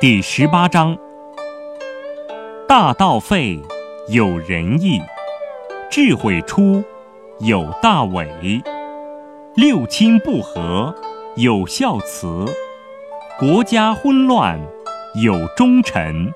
第十八章，大道废有仁义，智慧出有大伟。六亲不和有孝慈，国家混乱有忠臣。